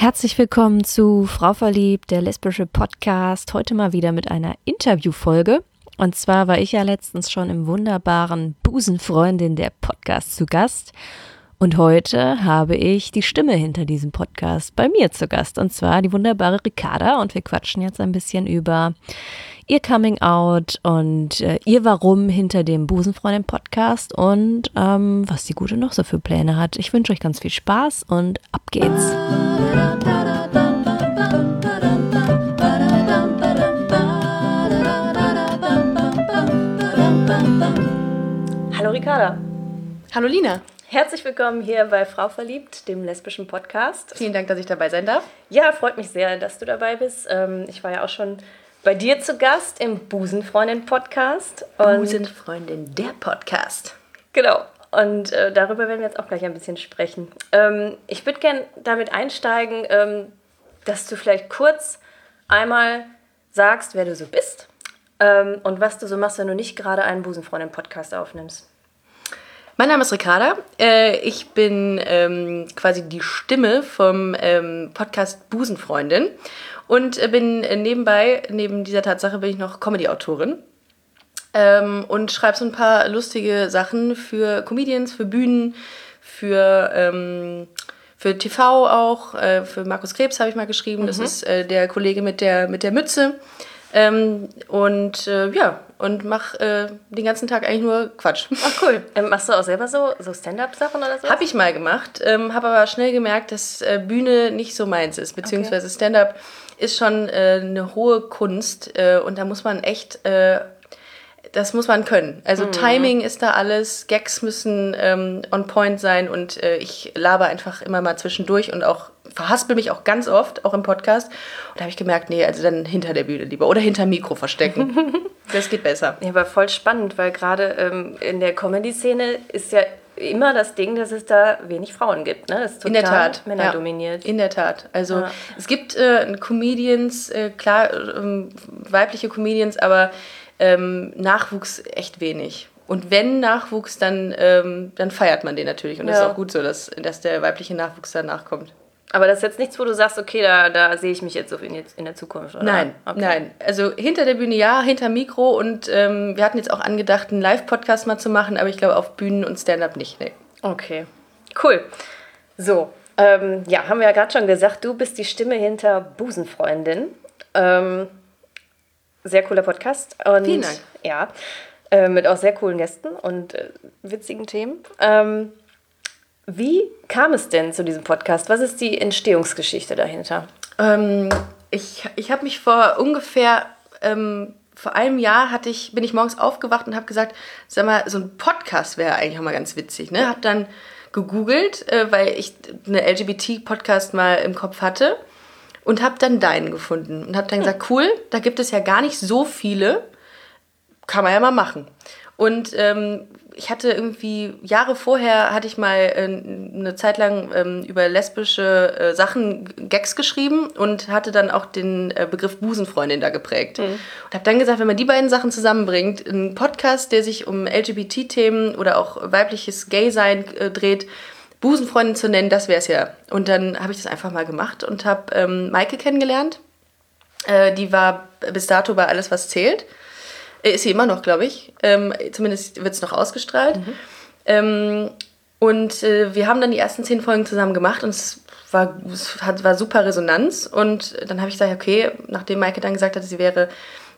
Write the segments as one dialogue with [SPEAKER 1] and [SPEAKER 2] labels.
[SPEAKER 1] Herzlich willkommen zu Frau Verliebt, der lesbische Podcast. Heute mal wieder mit einer Interviewfolge. Und zwar war ich ja letztens schon im wunderbaren Busenfreundin der Podcast zu Gast. Und heute habe ich die Stimme hinter diesem Podcast bei mir zu Gast. Und zwar die wunderbare Ricarda. Und wir quatschen jetzt ein bisschen über ihr Coming Out und äh, ihr Warum hinter dem Busenfreundin Podcast und ähm, was die Gute noch so für Pläne hat. Ich wünsche euch ganz viel Spaß und ab geht's. Hallo Ricarda.
[SPEAKER 2] Hallo Lina.
[SPEAKER 1] Herzlich willkommen hier bei Frau Verliebt, dem lesbischen Podcast.
[SPEAKER 2] Vielen Dank, dass ich dabei sein darf.
[SPEAKER 1] Ja, freut mich sehr, dass du dabei bist. Ähm, ich war ja auch schon bei dir zu Gast im Busenfreundin-Podcast.
[SPEAKER 2] Busenfreundin, der Podcast.
[SPEAKER 1] Genau. Und äh, darüber werden wir jetzt auch gleich ein bisschen sprechen. Ähm, ich würde gerne damit einsteigen, ähm, dass du vielleicht kurz einmal sagst, wer du so bist ähm, und was du so machst, wenn du nicht gerade einen Busenfreundin-Podcast aufnimmst.
[SPEAKER 2] Mein Name ist Ricarda. Äh, ich bin ähm, quasi die Stimme vom ähm, Podcast Busenfreundin und äh, bin äh, nebenbei, neben dieser Tatsache, bin ich noch Comedy-Autorin. Ähm, und schreibe so ein paar lustige Sachen für Comedians, für Bühnen, für, ähm, für TV auch. Äh, für Markus Krebs habe ich mal geschrieben. Mhm. Das ist äh, der Kollege mit der, mit der Mütze. Ähm, und äh, ja, und mach äh, den ganzen Tag eigentlich nur Quatsch.
[SPEAKER 1] Ach cool. Ähm, machst du auch selber so, so Stand-up-Sachen oder so?
[SPEAKER 2] Habe ich mal gemacht, ähm, habe aber schnell gemerkt, dass äh, Bühne nicht so meins ist, beziehungsweise okay. Stand-up ist schon äh, eine hohe Kunst äh, und da muss man echt, äh, das muss man können. Also mhm. Timing ist da alles, Gags müssen ähm, on point sein und äh, ich laber einfach immer mal zwischendurch und auch verhaspel mich auch ganz oft, auch im Podcast. Und da habe ich gemerkt, nee, also dann hinter der Bühne lieber oder hinter Mikro verstecken. das geht besser.
[SPEAKER 1] Ja, aber voll spannend, weil gerade ähm, in der Comedy-Szene ist ja immer das Ding, dass es da wenig Frauen gibt. Ne? Das ist
[SPEAKER 2] total in der Tat.
[SPEAKER 1] männerdominiert.
[SPEAKER 2] Ja, in der Tat. Also ja. es gibt äh, Comedians, äh, klar, äh, weibliche Comedians, aber ähm, Nachwuchs echt wenig. Und wenn Nachwuchs, dann, ähm, dann feiert man den natürlich. Und ja. das ist auch gut so, dass, dass der weibliche Nachwuchs danach kommt.
[SPEAKER 1] Aber das ist jetzt nichts, wo du sagst, okay, da, da sehe ich mich jetzt so in, in der Zukunft, oder?
[SPEAKER 2] Nein, okay. nein. Also hinter der Bühne ja, hinter Mikro und ähm, wir hatten jetzt auch angedacht, einen Live-Podcast mal zu machen, aber ich glaube auf Bühnen und Stand-up nicht, nee.
[SPEAKER 1] Okay, cool. So, ähm, ja, haben wir ja gerade schon gesagt, du bist die Stimme hinter Busenfreundin. Ähm, sehr cooler Podcast. Und,
[SPEAKER 2] Vielen Dank.
[SPEAKER 1] Ja, äh, mit auch sehr coolen Gästen und äh, witzigen Themen. Ähm, wie kam es denn zu diesem Podcast? Was ist die Entstehungsgeschichte dahinter?
[SPEAKER 2] Ähm, ich ich habe mich vor ungefähr ähm, vor einem Jahr hatte ich, bin ich morgens aufgewacht und habe gesagt, sag mal, so ein Podcast wäre eigentlich auch mal ganz witzig. Ne? Habe dann gegoogelt, äh, weil ich eine LGBT-Podcast mal im Kopf hatte und habe dann deinen gefunden und habe dann gesagt, cool, da gibt es ja gar nicht so viele, kann man ja mal machen. Und ähm, ich hatte irgendwie, Jahre vorher hatte ich mal äh, eine Zeit lang ähm, über lesbische äh, Sachen Gags geschrieben und hatte dann auch den äh, Begriff Busenfreundin da geprägt. Mhm. Und habe dann gesagt, wenn man die beiden Sachen zusammenbringt, ein Podcast, der sich um LGBT-Themen oder auch weibliches Gay-Sein dreht, Busenfreundin zu nennen, das wäre es ja. Und dann habe ich das einfach mal gemacht und habe ähm, Maike kennengelernt. Äh, die war bis dato bei Alles, was zählt. Äh, ist sie immer noch, glaube ich. Ähm, zumindest wird es noch ausgestrahlt. Mhm. Ähm, und äh, wir haben dann die ersten zehn Folgen zusammen gemacht und es war, es hat, war super Resonanz. Und dann habe ich gesagt, okay, nachdem Maike dann gesagt hat, sie wäre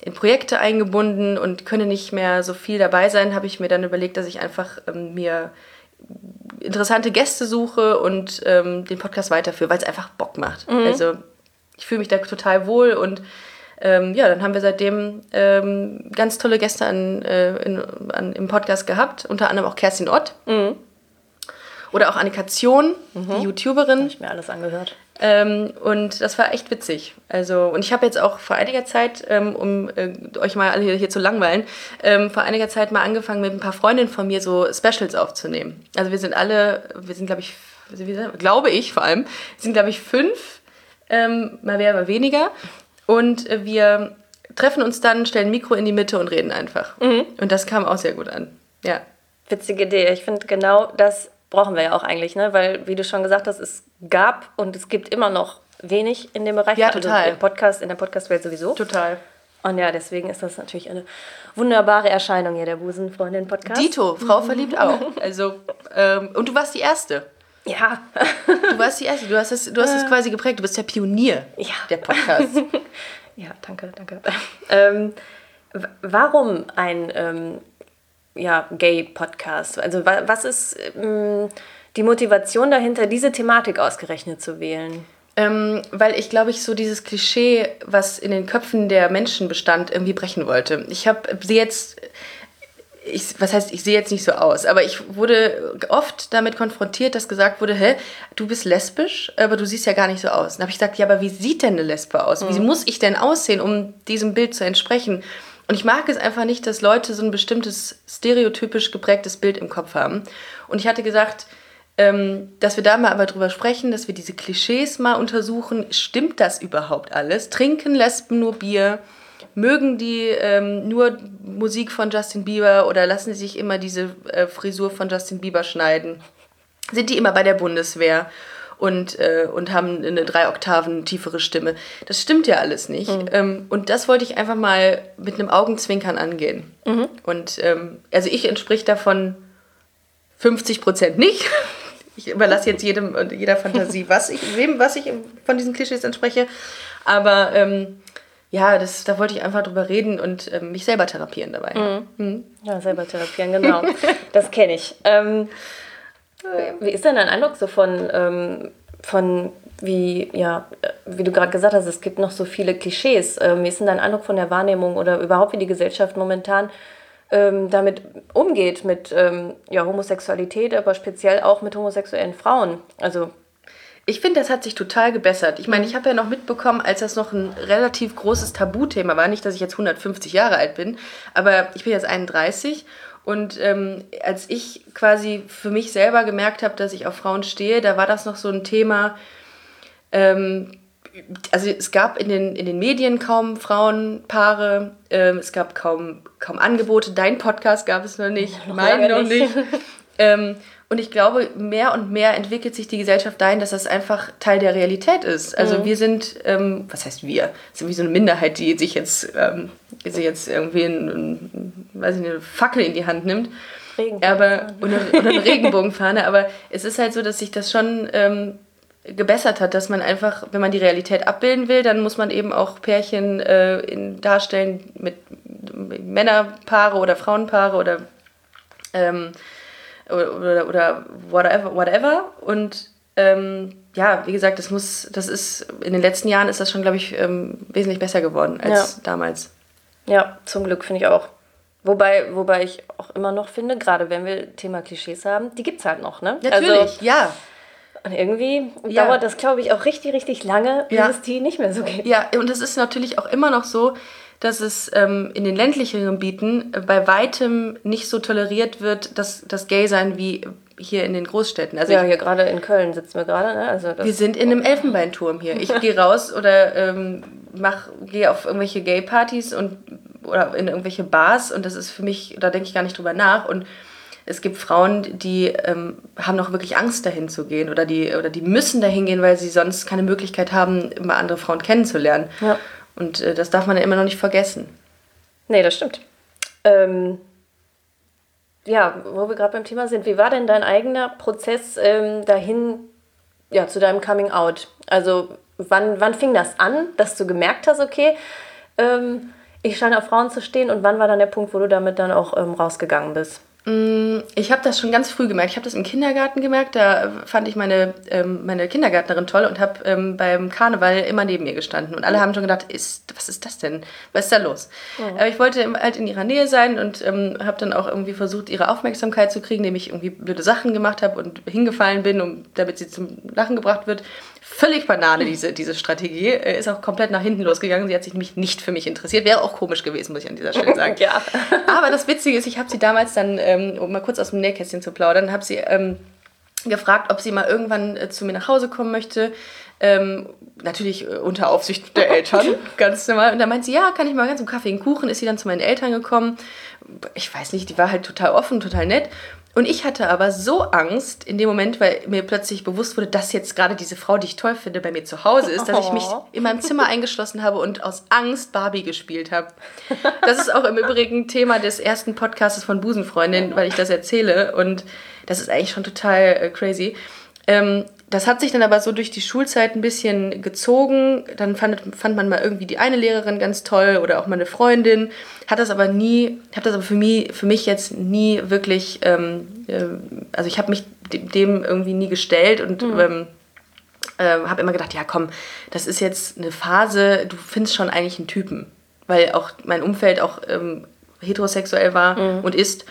[SPEAKER 2] in Projekte eingebunden und könne nicht mehr so viel dabei sein, habe ich mir dann überlegt, dass ich einfach ähm, mir interessante Gäste suche und ähm, den Podcast weiterführe, weil es einfach Bock macht. Mhm. Also ich fühle mich da total wohl und ähm, ja, dann haben wir seitdem ähm, ganz tolle Gäste an, äh, in, an, im Podcast gehabt, unter anderem auch Kerstin Ott. Mhm. Oder auch Annika Zion, mhm. die YouTuberin. Habe
[SPEAKER 1] ich mir alles angehört.
[SPEAKER 2] Ähm, und das war echt witzig. Also, und ich habe jetzt auch vor einiger Zeit, ähm, um äh, euch mal alle hier, hier zu langweilen, ähm, vor einiger Zeit mal angefangen, mit ein paar Freundinnen von mir so Specials aufzunehmen. Also wir sind alle, wir sind, glaube ich, glaube ich vor allem, sind, glaube ich, fünf, ähm, mal mehr, mal weniger. Und äh, wir treffen uns dann, stellen Mikro in die Mitte und reden einfach. Mhm. Und das kam auch sehr gut an. Ja.
[SPEAKER 1] Witzige Idee. Ich finde genau das brauchen wir ja auch eigentlich, ne? Weil, wie du schon gesagt hast, es gab und es gibt immer noch wenig in dem Bereich.
[SPEAKER 2] Ja,
[SPEAKER 1] Also
[SPEAKER 2] total.
[SPEAKER 1] im Podcast, in der Podcast-Welt sowieso.
[SPEAKER 2] Total.
[SPEAKER 1] Und ja, deswegen ist das natürlich eine wunderbare Erscheinung hier, der Busenfreundin-Podcast.
[SPEAKER 2] Dito, Frau verliebt auch. Also, ähm, und du warst die Erste.
[SPEAKER 1] Ja.
[SPEAKER 2] Du warst die Erste. Du hast es, du hast es quasi geprägt. Du bist der Pionier
[SPEAKER 1] Ja.
[SPEAKER 2] der Podcast.
[SPEAKER 1] Ja, danke, danke. ähm, warum ein ähm, ja, Gay-Podcast? Also wa was ist ähm, die Motivation dahinter, diese Thematik ausgerechnet zu wählen?
[SPEAKER 2] ähm, weil ich, glaube ich, so dieses Klischee, was in den Köpfen der Menschen bestand, irgendwie brechen wollte. Ich habe sie jetzt, ich, was heißt, ich sehe jetzt nicht so aus, aber ich wurde oft damit konfrontiert, dass gesagt wurde, hä, du bist lesbisch, aber du siehst ja gar nicht so aus. Dann habe ich gesagt, ja, aber wie sieht denn eine Lesbe aus? Wie muss ich denn aussehen, um diesem Bild zu entsprechen? Und ich mag es einfach nicht, dass Leute so ein bestimmtes stereotypisch geprägtes Bild im Kopf haben. Und ich hatte gesagt, ähm, dass wir da mal aber drüber sprechen, dass wir diese Klischees mal untersuchen. Stimmt das überhaupt alles? Trinken Lesben nur Bier? Mögen die ähm, nur Musik von Justin Bieber oder lassen sie sich immer diese äh, Frisur von Justin Bieber schneiden? Sind die immer bei der Bundeswehr und, äh, und haben eine drei Oktaven tiefere Stimme? Das stimmt ja alles nicht. Ähm, und das wollte ich einfach mal mit einem Augenzwinkern angehen. Und ähm, also ich entsprich davon 50 Prozent nicht. Ich überlasse jetzt jedem und jeder Fantasie, was ich, wem, was ich von diesen Klischees entspreche. Aber ähm, ja, das, da wollte ich einfach drüber reden und ähm, mich selber therapieren dabei.
[SPEAKER 1] Ja, selber therapieren, genau. das kenne ich. Ähm, wie ist denn dein Eindruck so von, ähm, von wie, ja, äh, wie du gerade gesagt hast, es gibt noch so viele Klischees. Ähm, wie ist denn dein Eindruck von der Wahrnehmung oder überhaupt, wie die Gesellschaft momentan ähm, damit umgeht, mit ähm, ja, Homosexualität, aber speziell auch mit homosexuellen Frauen? Also,
[SPEAKER 2] Ich finde, das hat sich total gebessert. Ich meine, ich habe ja noch mitbekommen, als das noch ein relativ großes Tabuthema war, nicht, dass ich jetzt 150 Jahre alt bin, aber ich bin jetzt 31 und ähm, als ich quasi für mich selber gemerkt habe, dass ich auf Frauen stehe, da war das noch so ein Thema, ähm, also es gab in den, in den Medien kaum Frauenpaare, ähm, es gab kaum, kaum Angebote, dein Podcast gab es noch nicht, mein
[SPEAKER 1] lange
[SPEAKER 2] noch
[SPEAKER 1] nicht.
[SPEAKER 2] und ich glaube, mehr und mehr entwickelt sich die Gesellschaft dahin, dass das einfach Teil der Realität ist. Also wir sind, ähm, was heißt wir? Sind wie so eine Minderheit, die sich jetzt, ähm, die sich jetzt irgendwie ein, weiß ich eine Fackel in die Hand nimmt. Aber, oder, oder eine Regenbogenfahne. Aber es ist halt so, dass sich das schon ähm, gebessert hat, dass man einfach, wenn man die Realität abbilden will, dann muss man eben auch Pärchen äh, in, darstellen mit, mit Männerpaare oder Frauenpaare oder ähm, oder, oder, whatever, whatever. Und ähm, ja, wie gesagt, das muss, das ist, in den letzten Jahren ist das schon, glaube ich, ähm, wesentlich besser geworden als
[SPEAKER 1] Ja.
[SPEAKER 2] damals.
[SPEAKER 1] Ja, zum Glück finde ich auch. Wobei, wobei ich auch immer noch finde, gerade wenn wir Thema Klischees haben, die gibt es halt noch, ne?
[SPEAKER 2] Natürlich,
[SPEAKER 1] Also,
[SPEAKER 2] ja.
[SPEAKER 1] und irgendwie
[SPEAKER 2] Ja.
[SPEAKER 1] dauert das, glaube ich, auch richtig, richtig lange, bis
[SPEAKER 2] Ja.
[SPEAKER 1] es die nicht mehr so gibt.
[SPEAKER 2] Ja, und es ist natürlich auch immer noch so, dass es ähm, in den ländlicheren Gebieten äh, bei weitem nicht so toleriert wird, dass das Gay-Sein wie hier in den Großstädten. Also
[SPEAKER 1] Ja,
[SPEAKER 2] ich,
[SPEAKER 1] hier gerade in Köln sitzen wir gerade, ne? Also
[SPEAKER 2] wir sind in einem Elfenbeinturm hier. Ich gehe raus oder ähm, mach, gehe auf irgendwelche Gay-Partys und oder in irgendwelche Bars und das ist für mich, da denke ich gar nicht drüber nach. Und es gibt Frauen, die ähm, haben noch wirklich Angst, dahin zu gehen oder die, oder die müssen dahin gehen, weil sie sonst keine Möglichkeit haben, immer andere Frauen kennenzulernen.
[SPEAKER 1] Ja.
[SPEAKER 2] Und äh, das darf man ja immer noch nicht vergessen.
[SPEAKER 1] Nee, das stimmt. Ähm, ja, wo wir gerade beim Thema sind, wie war denn dein eigener Prozess ähm, dahin, ja, zu deinem Coming Out? Also, wann, wann fing das an, dass du gemerkt hast, okay, ähm, ich scheine auf Frauen zu stehen und wann war dann der Punkt, wo du damit dann auch ähm, rausgegangen bist?
[SPEAKER 2] Ich habe das schon ganz früh gemerkt. Ich habe das im Kindergarten gemerkt. Da fand ich meine, ähm, meine Kindergärtnerin toll und habe ähm, beim Karneval immer neben mir gestanden. Und alle haben schon gedacht, ist, was ist das denn? Was ist da los? Aber ich wollte halt in ihrer Nähe sein und ähm, habe dann auch irgendwie versucht, ihre Aufmerksamkeit zu kriegen, indem ich irgendwie blöde Sachen gemacht habe und hingefallen bin, um, damit sie zum Lachen gebracht wird. Völlig Banane, diese, diese Strategie. Ist auch komplett nach hinten losgegangen. Sie hat sich nämlich nicht für mich interessiert. Wäre auch komisch gewesen, muss ich an dieser Stelle sagen.
[SPEAKER 1] Ja.
[SPEAKER 2] Aber das Witzige ist, ich habe sie damals dann, ähm, um mal kurz aus dem Nähkästchen zu plaudern, habe sie ähm, gefragt, ob sie mal irgendwann äh, zu mir nach Hause kommen möchte. Ähm, natürlich äh, unter Aufsicht der Eltern, ganz normal. Und dann meint sie, ja, kann ich mal ganz um Kaffee und Kuchen. Ist sie dann zu meinen Eltern gekommen. Ich weiß nicht, die war halt total offen, total nett. Und ich hatte aber so Angst in dem Moment, weil mir plötzlich bewusst wurde, dass jetzt gerade diese Frau, die ich toll finde, bei mir zu Hause ist, dass ich mich
[SPEAKER 1] Oh.
[SPEAKER 2] in meinem Zimmer eingeschlossen habe und aus Angst Barbie gespielt habe. Das ist auch im Übrigen Thema des ersten Podcasts von Busenfreundin, weil ich das erzähle. Und das ist eigentlich schon total äh, crazy. Ähm, das hat sich dann aber so durch die Schulzeit ein bisschen gezogen. Dann fand, fand man mal irgendwie die eine Lehrerin ganz toll oder auch mal eine Freundin. Hat das aber nie, hat das aber für mich, für mich jetzt nie wirklich, ähm, äh, also ich habe mich dem- irgendwie nie gestellt und ähm, äh, habe immer gedacht, ja komm, das ist jetzt eine Phase, du findest schon eigentlich einen Typen. Weil auch mein Umfeld auch ähm, heterosexuell war und ist.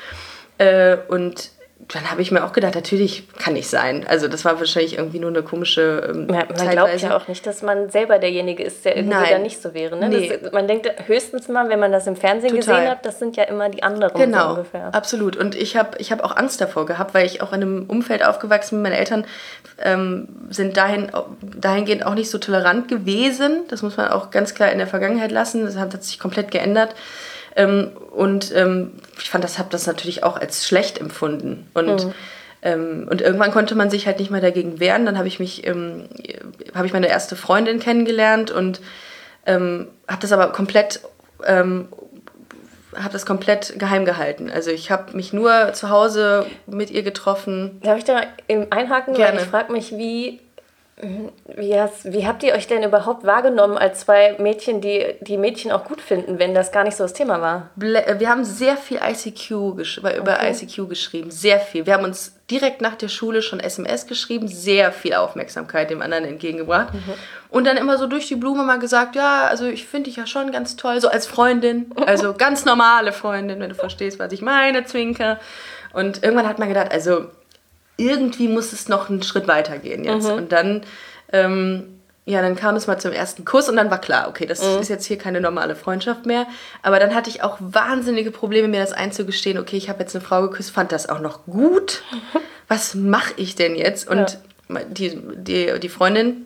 [SPEAKER 2] Äh, und dann habe ich mir auch gedacht, natürlich kann ich sein. Also das war wahrscheinlich irgendwie nur eine komische ähm,
[SPEAKER 1] Ja, man glaubt
[SPEAKER 2] Zeitweise.
[SPEAKER 1] ja auch nicht, dass man selber derjenige ist, der irgendwie
[SPEAKER 2] Nein.
[SPEAKER 1] da nicht so wäre. Ne?
[SPEAKER 2] Nee.
[SPEAKER 1] Das, man denkt höchstens mal, wenn man das im Fernsehen
[SPEAKER 2] Total.
[SPEAKER 1] gesehen hat, das sind ja immer die anderen so
[SPEAKER 2] Genau,
[SPEAKER 1] ungefähr.
[SPEAKER 2] absolut. Und ich habe ich hab auch Angst davor gehabt, weil ich auch in einem Umfeld aufgewachsen bin. Meine Eltern ähm, sind dahin, dahingehend auch nicht so tolerant gewesen. Das muss man auch ganz klar in der Vergangenheit lassen. Das hat, hat sich komplett geändert. Ähm, und ähm, ich fand, das habe das natürlich auch als schlecht empfunden. Und, ähm, und irgendwann konnte man sich halt nicht mehr dagegen wehren. Dann habe ich mich, ähm, habe ich meine erste Freundin kennengelernt und ähm, habe das aber komplett ähm, habe das komplett geheim gehalten. Also ich habe mich nur zu Hause mit ihr getroffen.
[SPEAKER 1] Darf ich da mal im einhaken?
[SPEAKER 2] Gerne.
[SPEAKER 1] Weil ich frage mich, wie, wie, hast, wie habt ihr euch denn überhaupt wahrgenommen als zwei Mädchen, die die Mädchen auch gut finden, wenn das gar nicht so das Thema war?
[SPEAKER 2] Äh, Wir haben sehr viel ICQ über über ICQ geschrieben, sehr viel. Wir haben uns direkt nach der Schule schon SMS geschrieben, sehr viel Aufmerksamkeit dem anderen entgegengebracht. Und dann immer so durch die Blume mal gesagt, ja, also ich finde dich ja schon ganz toll, so als Freundin, also ganz normale Freundin, wenn du verstehst, was ich meine, Zwinker. Und irgendwann hat man gedacht, also irgendwie muss es noch einen Schritt weiter gehen jetzt. Und dann, ähm, ja, dann kam es mal zum ersten Kuss und dann war klar, okay, das ist jetzt hier keine normale Freundschaft mehr. Aber dann hatte ich auch wahnsinnige Probleme, mir das einzugestehen, okay, ich habe jetzt eine Frau geküsst, fand das auch noch gut. Was mache ich denn jetzt? Und die, die, die Freundin,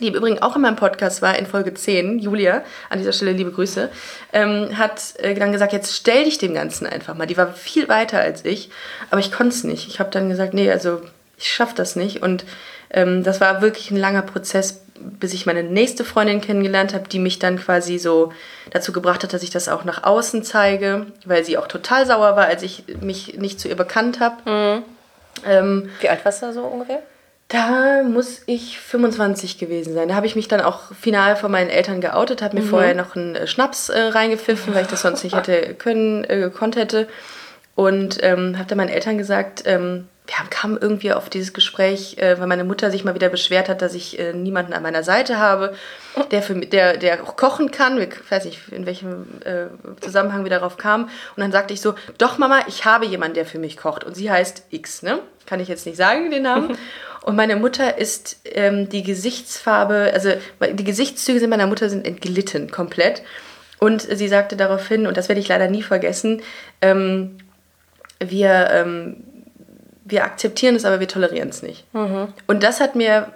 [SPEAKER 2] die im Übrigen auch in meinem Podcast war, in Folge 10, Julia, an dieser Stelle liebe Grüße, ähm, hat äh, dann gesagt, jetzt stell dich dem Ganzen einfach mal. Die war viel weiter als ich, aber ich konnte es nicht. Ich habe dann gesagt, nee, also ich schaffe das nicht. Und ähm, das war wirklich ein langer Prozess, bis ich meine nächste Freundin kennengelernt habe, die mich dann quasi so dazu gebracht hat, dass ich das auch nach außen zeige, weil sie auch total sauer war, als ich mich nicht zu ihr bekannt habe. Ähm,
[SPEAKER 1] Wie alt warst du da so ungefähr?
[SPEAKER 2] Da muss ich 25 gewesen sein. Da habe ich mich dann auch final von meinen Eltern geoutet, habe mir vorher noch einen äh, Schnaps äh, reingepfiffen, weil ich das sonst nicht hätte können, äh, gekonnt hätte. Und ähm, habe dann meinen Eltern gesagt, ähm, wir haben, kamen irgendwie auf dieses Gespräch, äh, weil meine Mutter sich mal wieder beschwert hat, dass ich äh, niemanden an meiner Seite habe, der, für, der, der auch kochen kann. Ich weiß nicht, in welchem äh, Zusammenhang wir darauf kamen. Und dann sagte ich so, doch Mama, ich habe jemanden, der für mich kocht. Und sie heißt X, ne? Kann ich jetzt nicht sagen, den Namen. Und meine Mutter ist ähm, die Gesichtsfarbe, also die Gesichtszüge sind meiner Mutter sind entglitten komplett. Und sie sagte daraufhin, und das werde ich leider nie vergessen, ähm, wir, ähm, wir akzeptieren es, aber wir tolerieren es nicht. Und das hat mir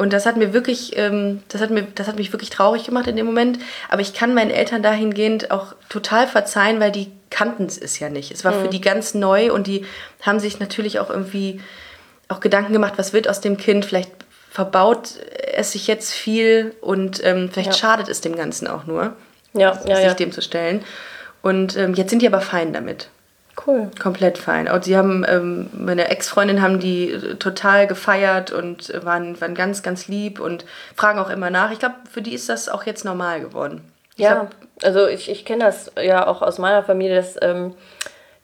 [SPEAKER 2] und das hat mir wirklich, ähm, das, hat mir, das hat mich wirklich traurig gemacht in dem Moment. Aber ich kann meinen Eltern dahingehend auch total verzeihen, weil die kannten es ja nicht. Es war für die ganz neu und die haben sich natürlich auch irgendwie auch Gedanken gemacht, was wird aus dem Kind. Vielleicht verbaut es sich jetzt viel und ähm, vielleicht
[SPEAKER 1] Ja.
[SPEAKER 2] schadet es dem Ganzen auch nur,
[SPEAKER 1] Ja, ja,
[SPEAKER 2] sich
[SPEAKER 1] ja.
[SPEAKER 2] dem zu stellen. Und ähm, jetzt sind die aber fein damit.
[SPEAKER 1] Cool.
[SPEAKER 2] Komplett fein. Und sie haben, ähm, meine Ex-Freundin haben die äh, total gefeiert und äh, waren, waren ganz, ganz lieb und fragen auch immer nach. Ich glaube, für die ist das auch jetzt normal geworden. Ich
[SPEAKER 1] Ja,
[SPEAKER 2] glaub,
[SPEAKER 1] also ich, ich kenne das ja auch aus meiner Familie, dass ähm,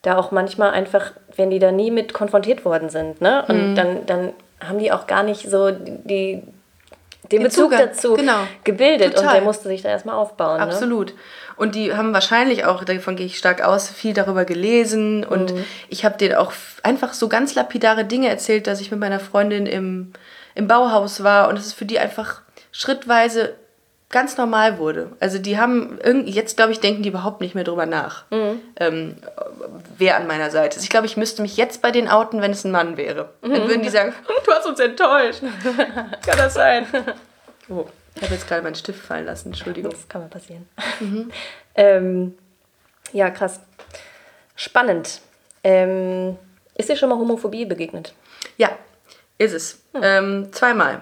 [SPEAKER 1] da auch manchmal einfach, wenn die da nie mit konfrontiert worden sind, ne? Und
[SPEAKER 2] Mhm.
[SPEAKER 1] dann, dann haben die auch gar nicht so die, den
[SPEAKER 2] Den
[SPEAKER 1] Bezug
[SPEAKER 2] Zugang,
[SPEAKER 1] dazu
[SPEAKER 2] genau.
[SPEAKER 1] gebildet und
[SPEAKER 2] Total.
[SPEAKER 1] der musste sich da erstmal aufbauen. Ne?
[SPEAKER 2] Absolut. Und die haben wahrscheinlich auch, davon gehe ich stark aus, viel darüber gelesen. Und
[SPEAKER 1] Mhm.
[SPEAKER 2] ich habe denen auch einfach so ganz lapidare Dinge erzählt, dass ich mit meiner Freundin im, im Bauhaus war und es ist für die einfach schrittweise ganz normal wurde. Also die haben, jetzt glaube ich, denken die überhaupt nicht mehr drüber nach,
[SPEAKER 1] Mhm.
[SPEAKER 2] ähm, wer an meiner Seite ist. Ich glaube, ich müsste mich jetzt bei denen outen, wenn es ein Mann wäre.
[SPEAKER 1] Mhm.
[SPEAKER 2] Dann würden die sagen, du hast uns enttäuscht. Kann das sein? Oh, ich habe jetzt gerade meinen Stift fallen lassen, Entschuldigung.
[SPEAKER 1] Das kann mal passieren.
[SPEAKER 2] Mhm.
[SPEAKER 1] ähm, ja, krass. Spannend. Ähm, Ist dir schon mal Homophobie begegnet?
[SPEAKER 2] Ja, ist es. Hm. Ähm, zweimal.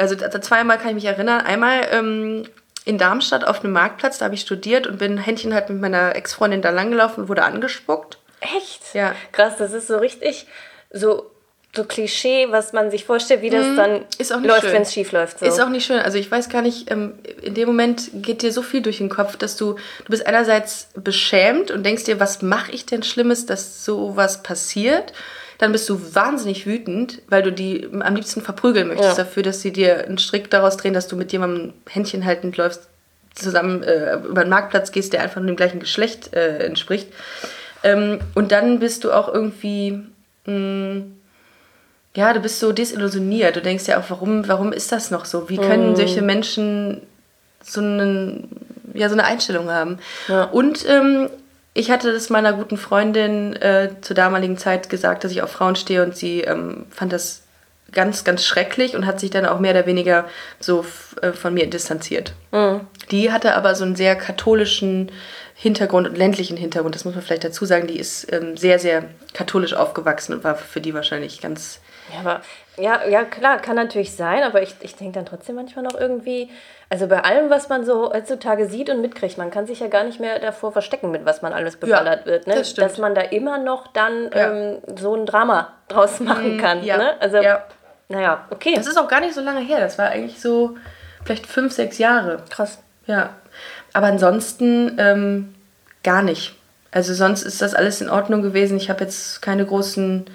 [SPEAKER 2] Also zweimal kann ich mich erinnern. Einmal ähm, in Darmstadt auf einem Marktplatz, da habe ich studiert und bin Händchen halt mit meiner Ex-Freundin da langgelaufen und wurde angespuckt.
[SPEAKER 1] Echt?
[SPEAKER 2] Ja.
[SPEAKER 1] Krass, das ist so richtig so so Klischee, was man sich vorstellt, wie das mhm. dann läuft, wenn es schief läuft.
[SPEAKER 2] So. Ist auch nicht schön. Also ich weiß gar nicht, ähm, in dem Moment geht dir so viel durch den Kopf, dass du, du bist einerseits beschämt und denkst dir, was mache ich denn Schlimmes, dass sowas passiert? Dann bist du wahnsinnig wütend, weil du die am liebsten verprügeln möchtest ja. dafür, dass sie dir einen Strick daraus drehen, dass du mit jemandem Händchen haltend läufst, zusammen äh, über den Marktplatz gehst, der einfach nur dem gleichen Geschlecht äh, entspricht. Ähm, und dann bist du auch irgendwie... Mh, mm, ja, du bist so desillusioniert. Du denkst ja auch, warum, warum ist das noch so? Wie können mm. solche Menschen so, einen, ja, so eine Einstellung haben? Ja. Und ähm, ich hatte das meiner guten Freundin äh, zur damaligen Zeit gesagt, dass ich auf Frauen stehe und sie ähm, fand das ganz, ganz schrecklich und hat sich dann auch mehr oder weniger so äh, von mir distanziert. Mhm. Die hatte aber so einen sehr katholischen Hintergrund und ländlichen Hintergrund, das muss man vielleicht dazu sagen. Die ist ähm, sehr, sehr katholisch aufgewachsen und war für die wahrscheinlich ganz
[SPEAKER 1] ja, aber ja, ja, klar, kann natürlich sein, aber ich, ich denke dann trotzdem manchmal noch irgendwie, also bei allem, was man so heutzutage sieht und mitkriegt, man kann sich ja gar nicht mehr davor verstecken, mit was man alles beballert ja, wird, ne? Das Dass man da immer noch dann ja. ähm, so ein Drama draus machen mhm, kann. Ja. Ne? Also, ja. naja, okay.
[SPEAKER 2] Das ist auch gar nicht so lange her, das war eigentlich so vielleicht fünf, sechs Jahre.
[SPEAKER 1] Krass.
[SPEAKER 2] Ja. Aber ansonsten ähm, gar nicht. Also sonst ist das alles in Ordnung gewesen. Ich habe jetzt keine großen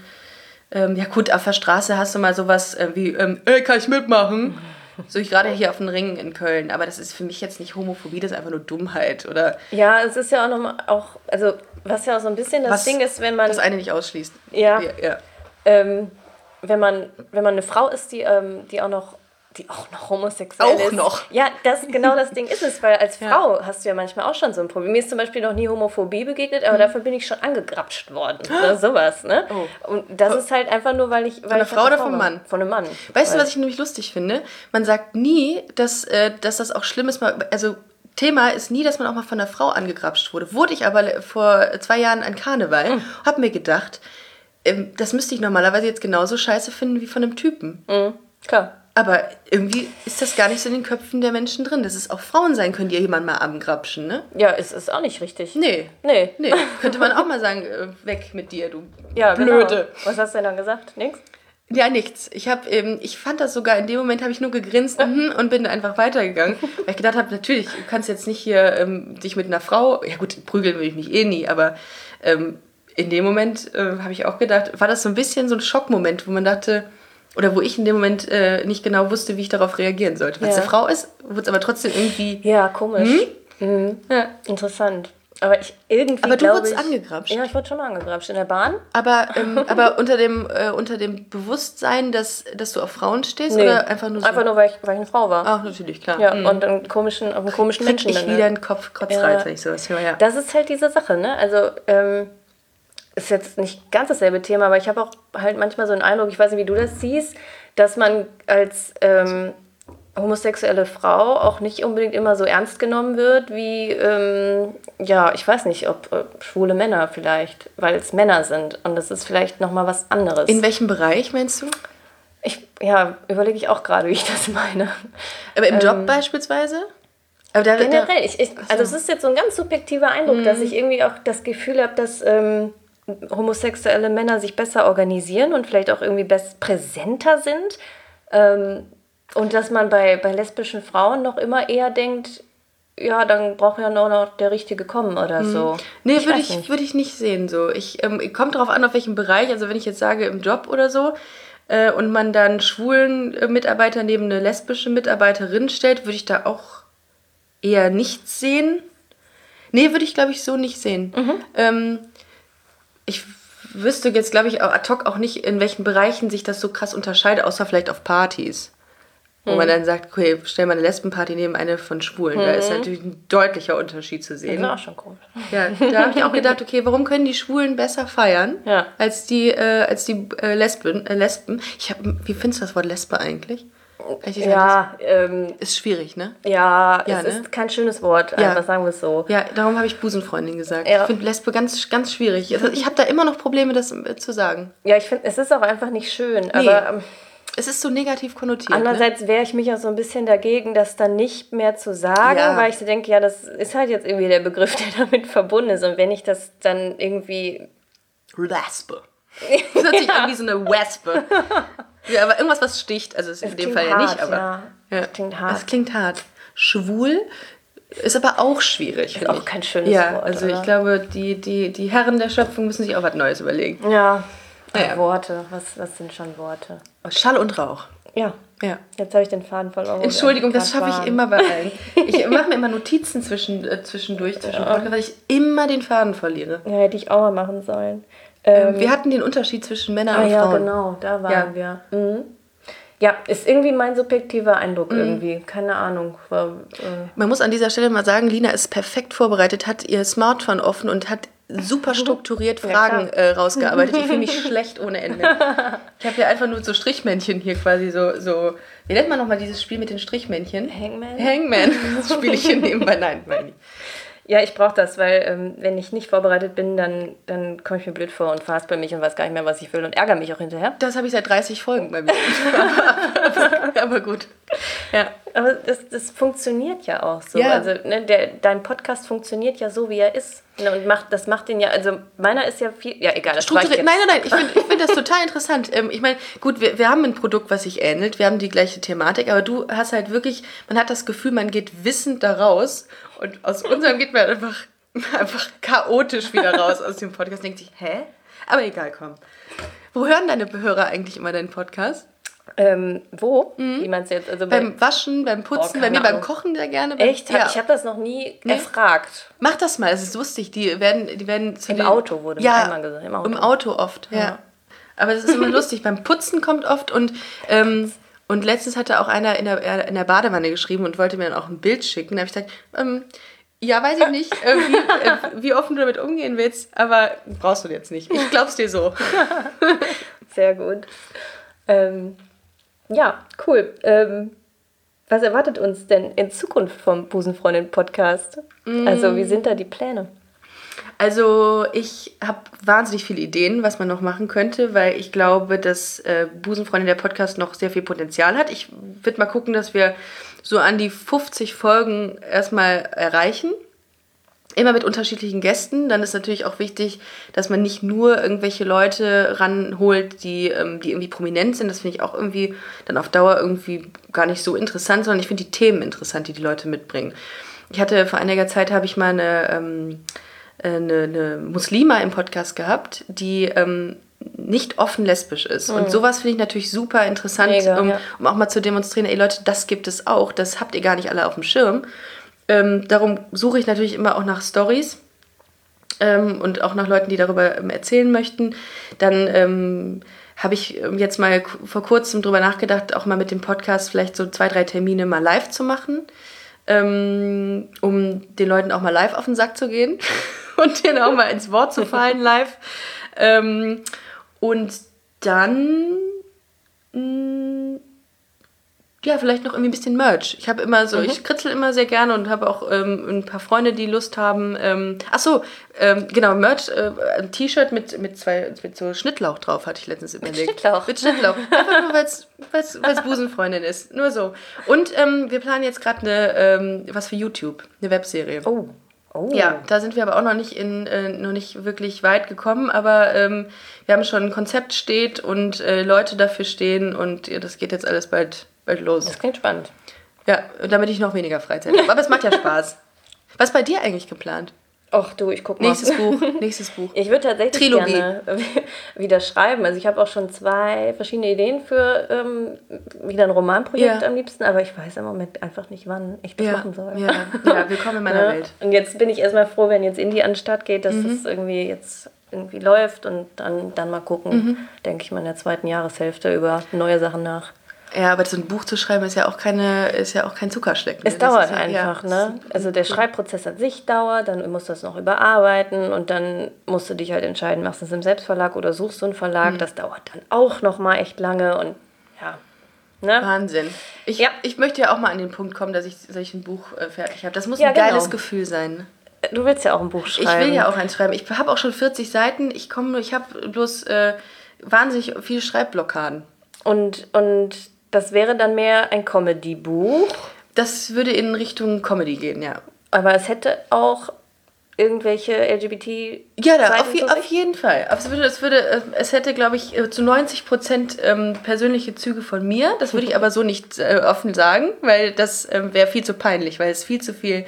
[SPEAKER 2] ähm, ja gut, auf der Straße hast du mal sowas äh, wie, ähm, ey, kann ich mitmachen? So ich gerade hier auf den Ringen in Köln, aber das ist für mich jetzt nicht Homophobie, das ist einfach nur Dummheit, oder?
[SPEAKER 1] Ja, es ist ja auch nochmal auch, also was ja auch so ein bisschen das was Ding ist, wenn man.
[SPEAKER 2] Das eine nicht ausschließt.
[SPEAKER 1] Ja. ja, ja. Ähm, wenn man, wenn man eine Frau ist, die, ähm, die auch noch die auch noch homosexuell
[SPEAKER 2] auch
[SPEAKER 1] ist.
[SPEAKER 2] Auch noch.
[SPEAKER 1] Ja, das, genau das Ding ist es, weil als Frau ja. hast du ja manchmal auch schon so ein Problem. Mir ist zum Beispiel noch nie Homophobie begegnet, aber mhm. dafür bin ich schon angegrapscht worden oder sowas. Ne? Oh. Und das oh. ist halt einfach nur, weil ich. Weil
[SPEAKER 2] von einer Frau oder vom Mann?
[SPEAKER 1] Von einem Mann.
[SPEAKER 2] Weißt du, was ich nämlich lustig finde? Man sagt nie, dass, äh, dass das auch schlimm ist. Also Thema ist nie, dass man auch mal von einer Frau angegrapscht wurde. Wurde ich aber vor zwei Jahren an Karneval, mhm. hab mir gedacht, ähm, das müsste ich normalerweise jetzt genauso scheiße finden wie von einem Typen.
[SPEAKER 1] Mhm. Klar.
[SPEAKER 2] Aber irgendwie ist das gar nicht so in den Köpfen der Menschen drin, dass es auch Frauen sein können, die jemand mal angrapschen, ne?
[SPEAKER 1] Ja, es ist auch nicht richtig.
[SPEAKER 2] Nee.
[SPEAKER 1] Nee.
[SPEAKER 2] Nee. Könnte man auch mal sagen, äh, weg mit dir, du
[SPEAKER 1] ja, genau. Blöde. Genau. Was hast du denn dann gesagt? Nix?
[SPEAKER 2] Ja, nichts. Ich habe ähm, ich fand das sogar in dem Moment habe ich nur gegrinst mhm, und bin einfach weitergegangen, weil ich gedacht habe, natürlich, du kannst jetzt nicht hier ähm, dich mit einer Frau, ja gut, prügeln will ich mich eh nie, aber ähm, in dem Moment äh, habe ich auch gedacht, war das so ein bisschen so ein Schockmoment, wo man dachte, oder wo ich in dem Moment äh, nicht genau wusste, wie ich darauf reagieren sollte. Weil es eine Frau ist, wurde es aber trotzdem irgendwie.
[SPEAKER 1] Ja, komisch. Hm? Mhm. Ja. Interessant. Aber ich irgendwie.
[SPEAKER 2] Aber du wurdest ich, angegrapscht.
[SPEAKER 1] Ja, ich wurde schon mal angegrapscht in der Bahn.
[SPEAKER 2] Aber, ähm, aber unter, dem, äh, unter dem Bewusstsein, dass, dass du auf Frauen stehst nee. oder einfach nur so?
[SPEAKER 1] Einfach nur, weil ich, weil ich eine Frau war.
[SPEAKER 2] Ach, natürlich, klar.
[SPEAKER 1] Ja, mhm. und einen komischen, auf einen komischen Menschen.
[SPEAKER 2] Ich wieder einen Kopf Kotzreiz, ja. wenn ich sowas höre, ja.
[SPEAKER 1] Das ist halt diese Sache, ne? Also, ähm, ist jetzt nicht ganz dasselbe Thema, aber ich habe auch halt manchmal so einen Eindruck, ich weiß nicht, wie du das siehst, dass man als ähm, homosexuelle Frau auch nicht unbedingt immer so ernst genommen wird wie, ähm, ja, ich weiß nicht, ob äh, schwule Männer vielleicht, weil es Männer sind und das ist vielleicht nochmal was anderes.
[SPEAKER 2] In welchem Bereich meinst du?
[SPEAKER 1] Ich, ja, überlege ich auch gerade, wie ich das meine.
[SPEAKER 2] Aber im ähm, Job beispielsweise?
[SPEAKER 1] Aber da, generell, ich, ich, also es ist jetzt so ein ganz subjektiver Eindruck, mhm. dass ich irgendwie auch das Gefühl habe, dass ähm, homosexuelle Männer sich besser organisieren und vielleicht auch irgendwie best präsenter sind. Ähm, und dass man bei, bei lesbischen Frauen noch immer eher denkt, ja, dann braucht ja nur noch der Richtige kommen oder hm. so.
[SPEAKER 2] Nee, würde ich, würd ich nicht sehen so. Ich ähm, kommt darauf an, auf welchem Bereich. Also wenn ich jetzt sage im Job oder so äh, und man dann schwulen äh, Mitarbeiter neben eine lesbische Mitarbeiterin stellt, würde ich da auch eher nichts sehen. Nee, würde ich glaube ich so nicht sehen. Mhm. Ähm, ich wüsste jetzt, glaube ich, ad hoc auch nicht, in welchen Bereichen sich das so krass unterscheidet, außer vielleicht auf Partys. Wo mhm. man dann sagt, okay, stell mal eine Lesbenparty neben eine von Schwulen. Mhm. Da ist mhm. natürlich ein deutlicher Unterschied zu sehen.
[SPEAKER 1] Das ist auch schon komisch.
[SPEAKER 2] Ja, da habe ich auch gedacht, okay, warum können die Schwulen besser feiern
[SPEAKER 1] ja.
[SPEAKER 2] als die, äh, als die äh, Lesben, äh, Lesben? Ich hab, wie findest du das Wort Lesbe eigentlich? Ja, ähm, ist schwierig, ne?
[SPEAKER 1] Ja, ja es ne? ist kein schönes Wort, ja. einfach sagen wir es so.
[SPEAKER 2] Ja, darum habe ich Busenfreundin gesagt. Ja. Ich finde Lesbe ganz, ganz schwierig. Also ich habe da immer noch Probleme, das äh, zu sagen.
[SPEAKER 1] Ja, ich finde, es ist auch einfach nicht schön. Nee. Aber ähm,
[SPEAKER 2] es ist so negativ konnotiert.
[SPEAKER 1] Ne? Andererseits ne? wehre ich mich auch so ein bisschen dagegen, das dann nicht mehr zu sagen, ja. weil ich so denke, ja, das ist halt jetzt irgendwie der Begriff, der damit verbunden ist. Und wenn ich das dann irgendwie.
[SPEAKER 2] Lesbe. Das hört sich an wie so eine Wespe. Ja, aber irgendwas, was sticht. Also ist in dem Fall hart, ja nicht, aber. Ja. ja. Das klingt hart. Das klingt hart. Schwul ist aber auch schwierig.
[SPEAKER 1] Ist auch ich. kein schönes
[SPEAKER 2] ja,
[SPEAKER 1] Wort.
[SPEAKER 2] Also oder? ich glaube, die, die, die Herren der Schöpfung müssen sich auch was Neues überlegen.
[SPEAKER 1] Ja. Naja. Worte, was, was sind schon Worte?
[SPEAKER 2] Schall und Rauch.
[SPEAKER 1] Ja. Ja. Jetzt habe ich den Faden verloren.
[SPEAKER 2] Entschuldigung, das schaffe ich immer bei allen. Ich mache mir immer Notizen zwischen, äh, zwischendurch, zwischen ja. weil ich immer den Faden verliere.
[SPEAKER 1] Ja, hätte ich auch mal machen sollen.
[SPEAKER 2] Ähm, wir hatten den Unterschied zwischen Männern ah, und Frauen.
[SPEAKER 1] Ja, genau, da waren ja. wir. Mhm. Ja, ist irgendwie mein subjektiver Eindruck mhm. irgendwie. Keine Ahnung.
[SPEAKER 2] Äh Man muss an dieser Stelle mal sagen, Lina ist perfekt vorbereitet, hat ihr Smartphone offen und hat super strukturiert Fragen ja, äh, rausgearbeitet. Ich fühle mich schlecht ohne Ende. Ich habe ja einfach nur so Strichmännchen hier quasi so, so. Wie nennt man nochmal dieses Spiel mit den Strichmännchen?
[SPEAKER 1] Hangman.
[SPEAKER 2] Hangman. Das spiele ich hier nebenbei. Nein, meine ich.
[SPEAKER 1] Ja, ich brauche das, weil ähm, wenn ich nicht vorbereitet bin, dann, dann komme ich mir blöd vor und verhaspel mich und weiß gar nicht mehr, was ich will und ärgere mich auch hinterher.
[SPEAKER 2] Das habe ich seit 30 Folgen bei mir. aber, aber, gut.
[SPEAKER 1] Ja, aber das, das funktioniert ja auch so. Ja. Also ne, der, dein Podcast funktioniert ja so, wie er ist. Ne, und macht, das macht den ja, also meiner ist ja viel, ja egal. Das
[SPEAKER 2] Strukturiert, nein, nein, nein, ich finde ich find das total interessant. Ähm, ich meine, gut, wir, wir haben ein Produkt, was sich ähnelt, wir haben die gleiche Thematik, aber du hast halt wirklich, man hat das Gefühl, man geht wissend da raus und aus unserem geht man einfach, einfach chaotisch wieder raus aus dem Podcast. Denkt sich, hä? Aber egal, komm. Wo hören deine Hörer eigentlich immer deinen Podcast?
[SPEAKER 1] Ähm, wo? Mhm. Wie meinst jetzt? Also
[SPEAKER 2] beim Waschen, beim Putzen, oh, bei mir beim Kochen sehr gerne.
[SPEAKER 1] Echt? Ja. Ich habe das noch nie nee. erfragt.
[SPEAKER 2] Mach das mal, es ist lustig. Die werden, die werden
[SPEAKER 1] Im den, Auto wurde
[SPEAKER 2] ja, einmal gesagt. Im Auto. Im Auto oft, ja. ja. Aber es ist immer lustig. Beim Putzen kommt oft und ähm, und letztens hatte auch einer in der, in der Badewanne geschrieben und wollte mir dann auch ein Bild schicken. Da habe ich gesagt, ähm, ja, weiß ich nicht, äh, wie, äh, wie, offen du damit umgehen willst, aber brauchst du jetzt nicht. Ich glaub's dir so.
[SPEAKER 1] Sehr gut. Ähm, ja, cool. Ähm, was erwartet uns denn in Zukunft vom Busenfreundin-Podcast? Mm. Also, wie sind da die Pläne?
[SPEAKER 2] Also ich habe wahnsinnig viele Ideen, was man noch machen könnte, weil ich glaube, dass äh, Busenfreundin der Podcast noch sehr viel Potenzial hat. Ich würde mal gucken, dass wir so an die 50 Folgen erstmal erreichen. Immer mit unterschiedlichen Gästen. Dann ist natürlich auch wichtig, dass man nicht nur irgendwelche Leute ranholt, die, ähm, die irgendwie prominent sind. Das finde ich auch irgendwie dann auf Dauer irgendwie gar nicht so interessant, sondern ich finde die Themen interessant, die die Leute mitbringen. Ich hatte vor einiger Zeit habe ich mal eine ähm, eine, äh, eine Muslima im Podcast gehabt, die ähm, nicht offen lesbisch ist. Mhm. Und sowas finde ich natürlich super interessant, Mega, um, ja. um, auch mal zu demonstrieren, ey Leute, das gibt es auch, das habt ihr gar nicht alle auf dem Schirm. Ähm, darum suche ich natürlich immer auch nach Stories ähm, und auch nach Leuten, die darüber ähm, erzählen möchten. Dann ähm, habe ich ähm, jetzt mal vor kurzem darüber nachgedacht, auch mal mit dem Podcast vielleicht so zwei, drei Termine mal live zu machen, ähm, um den Leuten auch mal live auf den Sack zu gehen. und denen auch mal ins Wort zu fallen live. Ähm, und dann mm, ja, vielleicht noch irgendwie ein bisschen Merch. Ich habe immer so, mhm. ich kritzel immer sehr gerne und habe auch ähm, ein paar Freunde, die Lust haben. Ähm, ach so, ähm, genau, Merch, äh, ein T-Shirt mit, mit, zwei, mit so Schnittlauch drauf hatte ich letztens überlegt. Mit
[SPEAKER 1] Schnittlauch?
[SPEAKER 2] Mit Schnittlauch. Einfach nur, weil es Busenfreundin ist. Nur so. Und ähm, wir planen jetzt gerade eine, ähm, was für YouTube, eine Webserie.
[SPEAKER 1] Oh. Oh.
[SPEAKER 2] Ja, da sind wir aber auch noch nicht in äh, noch nicht wirklich weit gekommen, aber ähm, wir haben schon ein Konzept steht und äh, Leute dafür stehen und ja, das geht jetzt alles bald, bald los.
[SPEAKER 1] Das klingt spannend.
[SPEAKER 2] Ja, damit ich noch weniger Freizeit habe. Aber es macht ja Spaß. Was ist bei dir eigentlich geplant?
[SPEAKER 1] Ach du, ich guck
[SPEAKER 2] mal. Nächstes Buch, nächstes Buch.
[SPEAKER 1] Ich würde tatsächlich Trilogie. gerne wieder schreiben. Also ich habe auch schon zwei verschiedene Ideen für ähm, wieder ein Romanprojekt ja. am liebsten, aber ich weiß im Moment einfach nicht, wann ich das
[SPEAKER 2] ja.
[SPEAKER 1] machen soll.
[SPEAKER 2] Ja. ja, willkommen in meiner ja. Welt.
[SPEAKER 1] Und jetzt bin ich erstmal froh, wenn jetzt Indie an den Start geht, dass mhm. das irgendwie jetzt irgendwie läuft und dann, dann mal gucken, mhm. denke ich mal in der zweiten Jahreshälfte über neue Sachen nach.
[SPEAKER 2] Ja, aber so ein Buch zu schreiben ist ja auch keine, ist ja auch kein Zuckerschlecken.
[SPEAKER 1] Es dauert ja, einfach, ja, ne? Also der Schreibprozess an sich dauert, dann musst du das noch überarbeiten und dann musst du dich halt entscheiden, machst du es im Selbstverlag oder suchst du einen Verlag. Mhm. Das dauert dann auch noch mal echt lange und ja. Ne?
[SPEAKER 2] Wahnsinn. Ich,
[SPEAKER 1] Ja.
[SPEAKER 2] ich möchte ja auch mal an den Punkt kommen, dass ich, ich ein Buch äh, fertig habe. Das muss
[SPEAKER 1] Ja,
[SPEAKER 2] ein geiles
[SPEAKER 1] genau.
[SPEAKER 2] Gefühl sein.
[SPEAKER 1] Du willst ja auch ein Buch schreiben.
[SPEAKER 2] Ich will ja auch eins schreiben. Ich habe auch schon 40 Seiten. Ich komme, ich habe bloß äh, wahnsinnig viele Schreibblockaden.
[SPEAKER 1] Und, und das wäre dann mehr ein Comedy-Buch,
[SPEAKER 2] Das würde in Richtung Comedy gehen, ja.
[SPEAKER 1] aber es hätte auch irgendwelche LGBT.
[SPEAKER 2] Ja, da, auf, je- auf jeden Fall. Es, würde, es, würde, äh, es hätte, glaube ich, äh, zu 90 Prozent ähm, persönliche Züge von mir. Das würde ich aber so nicht äh, offen sagen, weil das ähm, wäre viel zu peinlich, weil es viel zu viel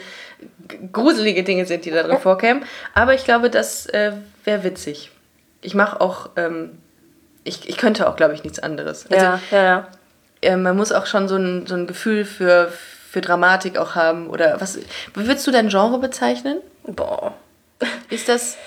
[SPEAKER 2] gruselige Dinge sind, die da drin vorkämen. Aber ich glaube, das wäre witzig. Ich mache auch, ähm, ich, ich könnte auch, glaube ich, nichts anderes. Also,
[SPEAKER 1] ja, ja, ja.
[SPEAKER 2] Äh, man muss auch schon so ein, so ein Gefühl für, für Dramatik auch haben. Oder was, wie würdest du dein Genre bezeichnen?
[SPEAKER 1] Boah.
[SPEAKER 2] Ist das...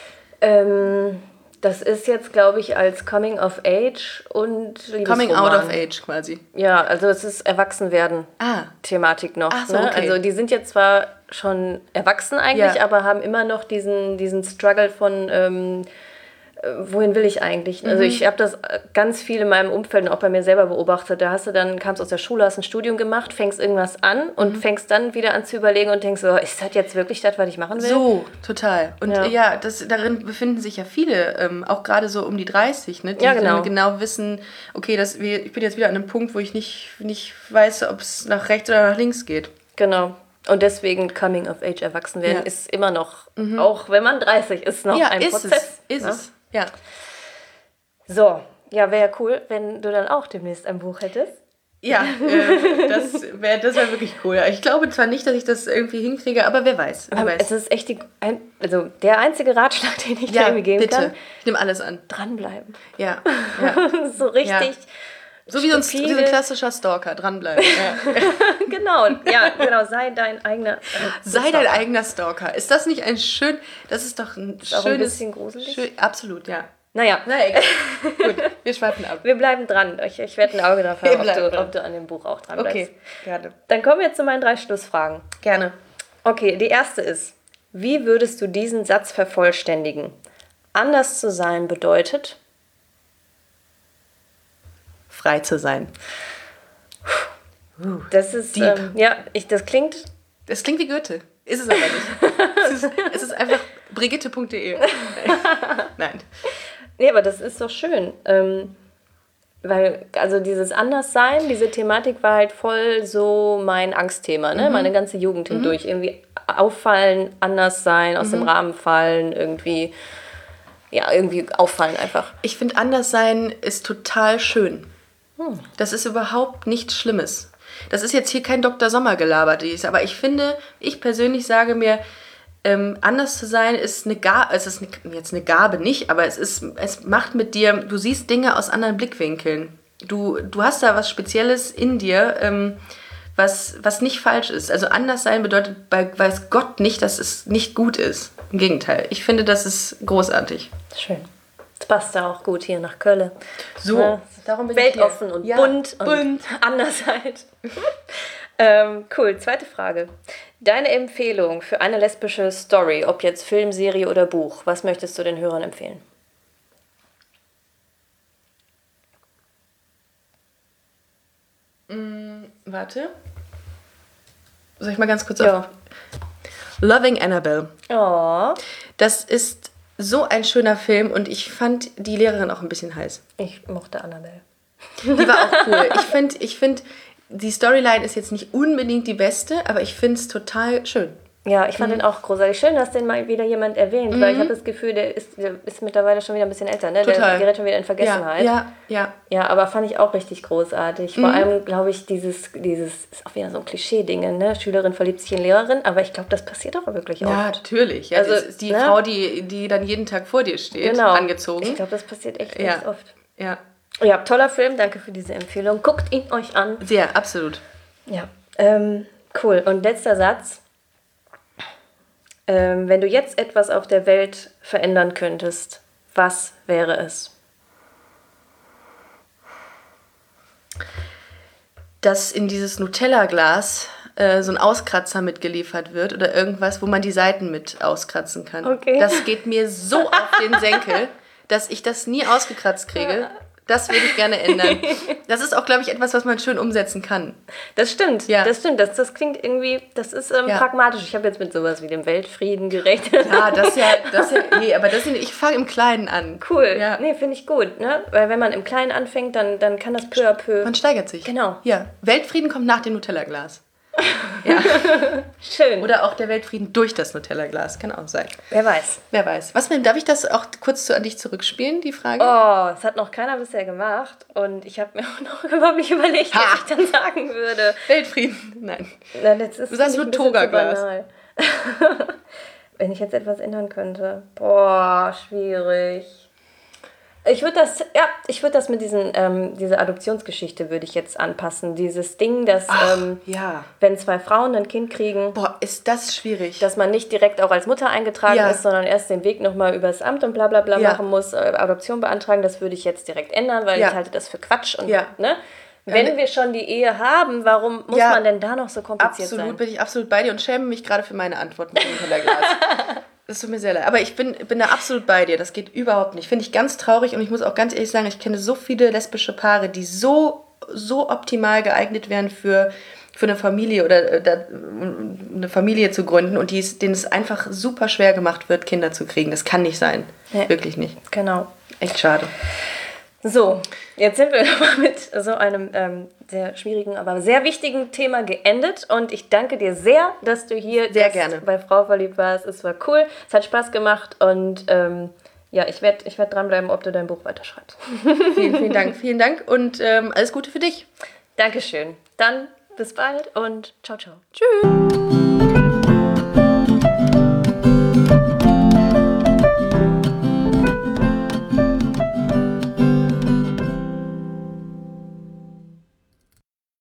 [SPEAKER 1] Ähm, das ist jetzt, glaube ich, als Coming of Age und
[SPEAKER 2] Coming out
[SPEAKER 1] Liebesroman.
[SPEAKER 2] of age quasi.
[SPEAKER 1] Ja, also es ist Erwachsenwerden.
[SPEAKER 2] Ah.
[SPEAKER 1] Thematik noch.
[SPEAKER 2] Ach so,
[SPEAKER 1] ne?
[SPEAKER 2] okay.
[SPEAKER 1] Also die sind jetzt zwar schon erwachsen eigentlich,
[SPEAKER 2] Ja.
[SPEAKER 1] aber haben immer noch diesen, diesen Struggle von ähm, äh, wohin will ich eigentlich? Also
[SPEAKER 2] Mhm.
[SPEAKER 1] ich habe das äh, ganz viel in meinem Umfeld und auch bei mir selber beobachtet. Da hast du dann, kamst aus der Schule, hast ein Studium gemacht, fängst irgendwas an und
[SPEAKER 2] Mhm.
[SPEAKER 1] fängst dann wieder an zu überlegen und denkst so, ist das jetzt wirklich das, was ich machen will?
[SPEAKER 2] So, total. Und
[SPEAKER 1] Ja.
[SPEAKER 2] ja, das, darin befinden sich ja viele, ähm, auch gerade so um die 30, ne, die
[SPEAKER 1] Ja, genau.
[SPEAKER 2] dann genau wissen, okay, das, ich bin jetzt wieder an einem Punkt, wo ich nicht, nicht weiß, ob es nach rechts oder nach links geht.
[SPEAKER 1] Genau. Und deswegen Coming of Age erwachsen werden
[SPEAKER 2] Ja. Mhm.
[SPEAKER 1] ist immer noch, auch wenn man 30 ist, noch
[SPEAKER 2] ja,
[SPEAKER 1] ein
[SPEAKER 2] ist
[SPEAKER 1] Prozess.
[SPEAKER 2] es. Ist
[SPEAKER 1] ne?
[SPEAKER 2] es. Ja.
[SPEAKER 1] So, ja, wäre cool, wenn du dann auch demnächst ein Buch hättest.
[SPEAKER 2] Ja, äh, das wäre das wär wirklich cool. Ja, Ich glaube zwar nicht, dass ich das irgendwie hinkriege, aber wer weiß. Wer weiß.
[SPEAKER 1] Es ist echt die, also der einzige Ratschlag, den ich dir
[SPEAKER 2] ja,
[SPEAKER 1] irgendwie geben
[SPEAKER 2] bitte.
[SPEAKER 1] kann.
[SPEAKER 2] Ich nehme alles an.
[SPEAKER 1] Dranbleiben.
[SPEAKER 2] Ja. ja.
[SPEAKER 1] so richtig.
[SPEAKER 2] So wie so ein, wie so ein klassischer Stalker, dranbleiben. Ja.
[SPEAKER 1] genau, ja, genau, sei dein eigener. äh,
[SPEAKER 2] Sei dein eigener Stalker. Ist das nicht ein schön, das ist doch ein
[SPEAKER 1] auch ein
[SPEAKER 2] schönes...
[SPEAKER 1] bisschen gruselig.
[SPEAKER 2] Schön, absolut, ja.
[SPEAKER 1] Naja,
[SPEAKER 2] Na egal. Gut, wir schweifen ab.
[SPEAKER 1] wir bleiben dran. Ich, ich werde ein Auge drauf haben, ob du,
[SPEAKER 2] dran.
[SPEAKER 1] ob du an dem Buch auch dran bleibst.
[SPEAKER 2] Okay, gerne.
[SPEAKER 1] Dann kommen wir zu meinen drei Schlussfragen.
[SPEAKER 2] Gerne.
[SPEAKER 1] Okay, die erste ist, wie würdest du diesen Satz vervollständigen? Anders zu sein bedeutet,
[SPEAKER 2] Frei zu sein.
[SPEAKER 1] das ist, ähm, ja, ich, das klingt,
[SPEAKER 2] Das klingt wie Goethe. Ist es aber nicht. es, ist, es ist einfach brigitte.de. Nein.
[SPEAKER 1] nee, aber das ist doch schön. Ähm, weil, also dieses Anderssein, diese Thematik war halt voll so mein Angstthema, ne? Meine ganze Jugend hindurch. Irgendwie auffallen, anders sein, aus dem Rahmen fallen, irgendwie, ja, irgendwie auffallen einfach.
[SPEAKER 2] Ich finde, anders sein ist total schön. Das ist überhaupt nichts Schlimmes. Das ist jetzt hier kein Dr. Sommer-Gelaber, dies, aber ich finde, ich persönlich sage mir, ähm, anders zu sein ist eine Gabe, es ist eine, jetzt eine Gabe nicht, aber es ist, es macht mit dir, du siehst Dinge aus anderen Blickwinkeln. Du, du hast da was Spezielles in dir, ähm, was, was nicht falsch ist. Also anders sein bedeutet bei weiß Gott nicht, dass es nicht gut ist. Im Gegenteil. Ich finde, das ist großartig.
[SPEAKER 1] Schön. Das passt da auch gut hier nach Köln.
[SPEAKER 2] So? Darum bin ich
[SPEAKER 1] Weltoffen
[SPEAKER 2] hier.
[SPEAKER 1] und
[SPEAKER 2] Ja,
[SPEAKER 1] bunt und
[SPEAKER 2] bunt.
[SPEAKER 1] anders halt. ähm, cool, zweite Frage. Deine Empfehlung für eine lesbische Story, ob jetzt Film, Serie oder Buch, was möchtest du den Hörern empfehlen?
[SPEAKER 2] Warte. Soll ich mal ganz kurz
[SPEAKER 1] Ja.
[SPEAKER 2] auf. Loving Annabelle.
[SPEAKER 1] Oh,
[SPEAKER 2] Das ist so ein schöner Film und ich fand die Lehrerin auch ein bisschen heiß.
[SPEAKER 1] ich mochte Annabelle.
[SPEAKER 2] Die war auch cool. Ich finde, ich find, die Storyline ist jetzt nicht unbedingt die beste, aber ich finde es total schön.
[SPEAKER 1] Ja, ich
[SPEAKER 2] Mhm.
[SPEAKER 1] fand den auch großartig. Schön, dass den mal wieder jemand erwähnt, weil ich habe das Gefühl, der ist, der ist mittlerweile schon wieder ein bisschen älter, ne? Der
[SPEAKER 2] Total.
[SPEAKER 1] gerät schon wieder in
[SPEAKER 2] Ja,
[SPEAKER 1] Vergessenheit.
[SPEAKER 2] ja, ja.
[SPEAKER 1] Ja, aber fand ich auch richtig großartig.
[SPEAKER 2] Mhm.
[SPEAKER 1] Vor allem, glaube ich, dieses, dieses ist auch wieder so ein Klischee-Ding, ne? Schülerin verliebt sich in Lehrerin, aber ich glaube, das passiert auch wirklich auch.
[SPEAKER 2] Ja, natürlich. Ja,
[SPEAKER 1] Also,
[SPEAKER 2] ist die
[SPEAKER 1] ne?
[SPEAKER 2] Frau, die, die dann jeden Tag vor dir steht,
[SPEAKER 1] genau.
[SPEAKER 2] angezogen.
[SPEAKER 1] Ich glaube, das passiert echt
[SPEAKER 2] ja.
[SPEAKER 1] ganz oft.
[SPEAKER 2] ja,
[SPEAKER 1] Ja, toller Film, danke für diese Empfehlung. Guckt ihn euch an.
[SPEAKER 2] sehr, absolut.
[SPEAKER 1] Ja, ähm, cool. Und letzter Satz. Ähm, wenn du jetzt etwas auf der Welt verändern könntest, was wäre es?
[SPEAKER 2] dass in dieses Nutella-Glas äh, so ein Auskratzer mitgeliefert wird oder irgendwas, wo man die Seiten mit auskratzen kann.
[SPEAKER 1] Okay.
[SPEAKER 2] Das geht mir so auf den Senkel, dass ich das nie ausgekratzt kriege. Das würde ich gerne ändern. Das ist auch, glaube ich, etwas, was man schön umsetzen kann.
[SPEAKER 1] Das stimmt, ja. Das stimmt. Das, das klingt irgendwie, das ist ähm, ja. pragmatisch. Ich habe jetzt mit sowas wie dem Weltfrieden gerechnet.
[SPEAKER 2] Ja, das ja, das ja, nee, aber das, ich fange im Kleinen an.
[SPEAKER 1] Cool. Ja. Nee, finde ich gut, ne? Weil wenn man im Kleinen anfängt, dann, dann kann das peu à peu.
[SPEAKER 2] Man steigert sich.
[SPEAKER 1] Genau.
[SPEAKER 2] Ja. Weltfrieden kommt nach dem Nutella-Glas. Ja.
[SPEAKER 1] Schön.
[SPEAKER 2] Oder auch der Weltfrieden durch das Nutella-Glas. Kann auch sein.
[SPEAKER 1] Wer weiß.
[SPEAKER 2] Wer weiß. Was, darf ich das auch kurz zu, an dich zurückspielen, die Frage?
[SPEAKER 1] Oh, das hat noch keiner bisher gemacht. Und ich habe mir auch noch überhaupt nicht überlegt, ha. was ich dann sagen würde.
[SPEAKER 2] Weltfrieden. Nein.
[SPEAKER 1] Nein das ist
[SPEAKER 2] du sagst nur Toga-Glas.
[SPEAKER 1] Wenn ich jetzt etwas ändern könnte. Boah, schwierig. Ich würde das, ja, ich würde das mit diesen, ähm, diese Adoptionsgeschichte würde ich jetzt anpassen. Dieses Ding, dass
[SPEAKER 2] Ach, ähm, ja.
[SPEAKER 1] wenn zwei Frauen ein Kind kriegen,
[SPEAKER 2] boah, ist das schwierig,
[SPEAKER 1] dass man nicht direkt auch als Mutter eingetragen ja. ist, sondern erst den Weg nochmal übers Amt und bla bla bla ja. machen muss, äh, Adoption beantragen. Das würde ich jetzt direkt ändern, weil ich halte das für Quatsch und ne. Wenn ne wir schon die Ehe haben, warum muss man denn da noch so kompliziert
[SPEAKER 2] absolut,
[SPEAKER 1] sein?
[SPEAKER 2] Absolut, bin ich absolut bei dir und schäme mich gerade für meine Antwort mit dem Kellerglas. Das tut mir sehr leid. Aber ich bin, bin da absolut bei dir. Das geht überhaupt nicht. Finde ich ganz traurig und ich muss auch ganz ehrlich sagen, ich kenne so viele lesbische Paare, die so, so optimal geeignet wären für, für eine Familie oder äh, eine Familie zu gründen und die, denen es einfach super schwer gemacht wird, Kinder zu kriegen. Das kann nicht sein. Ja. Wirklich nicht.
[SPEAKER 1] Genau.
[SPEAKER 2] Echt schade.
[SPEAKER 1] So, jetzt sind wir nochmal mit so einem ähm, sehr schwierigen, aber sehr wichtigen Thema geendet. Und ich danke dir sehr, dass du hier
[SPEAKER 2] sehr gerne.
[SPEAKER 1] bei Frau verliebt warst. Es war cool, es hat Spaß gemacht und ähm, ja, ich werde ich werd dranbleiben, ob du dein Buch weiterschreibst.
[SPEAKER 2] vielen, vielen Dank, vielen Dank und ähm, alles Gute für dich.
[SPEAKER 1] Dankeschön. Dann bis bald und ciao, ciao.
[SPEAKER 2] Tschüss.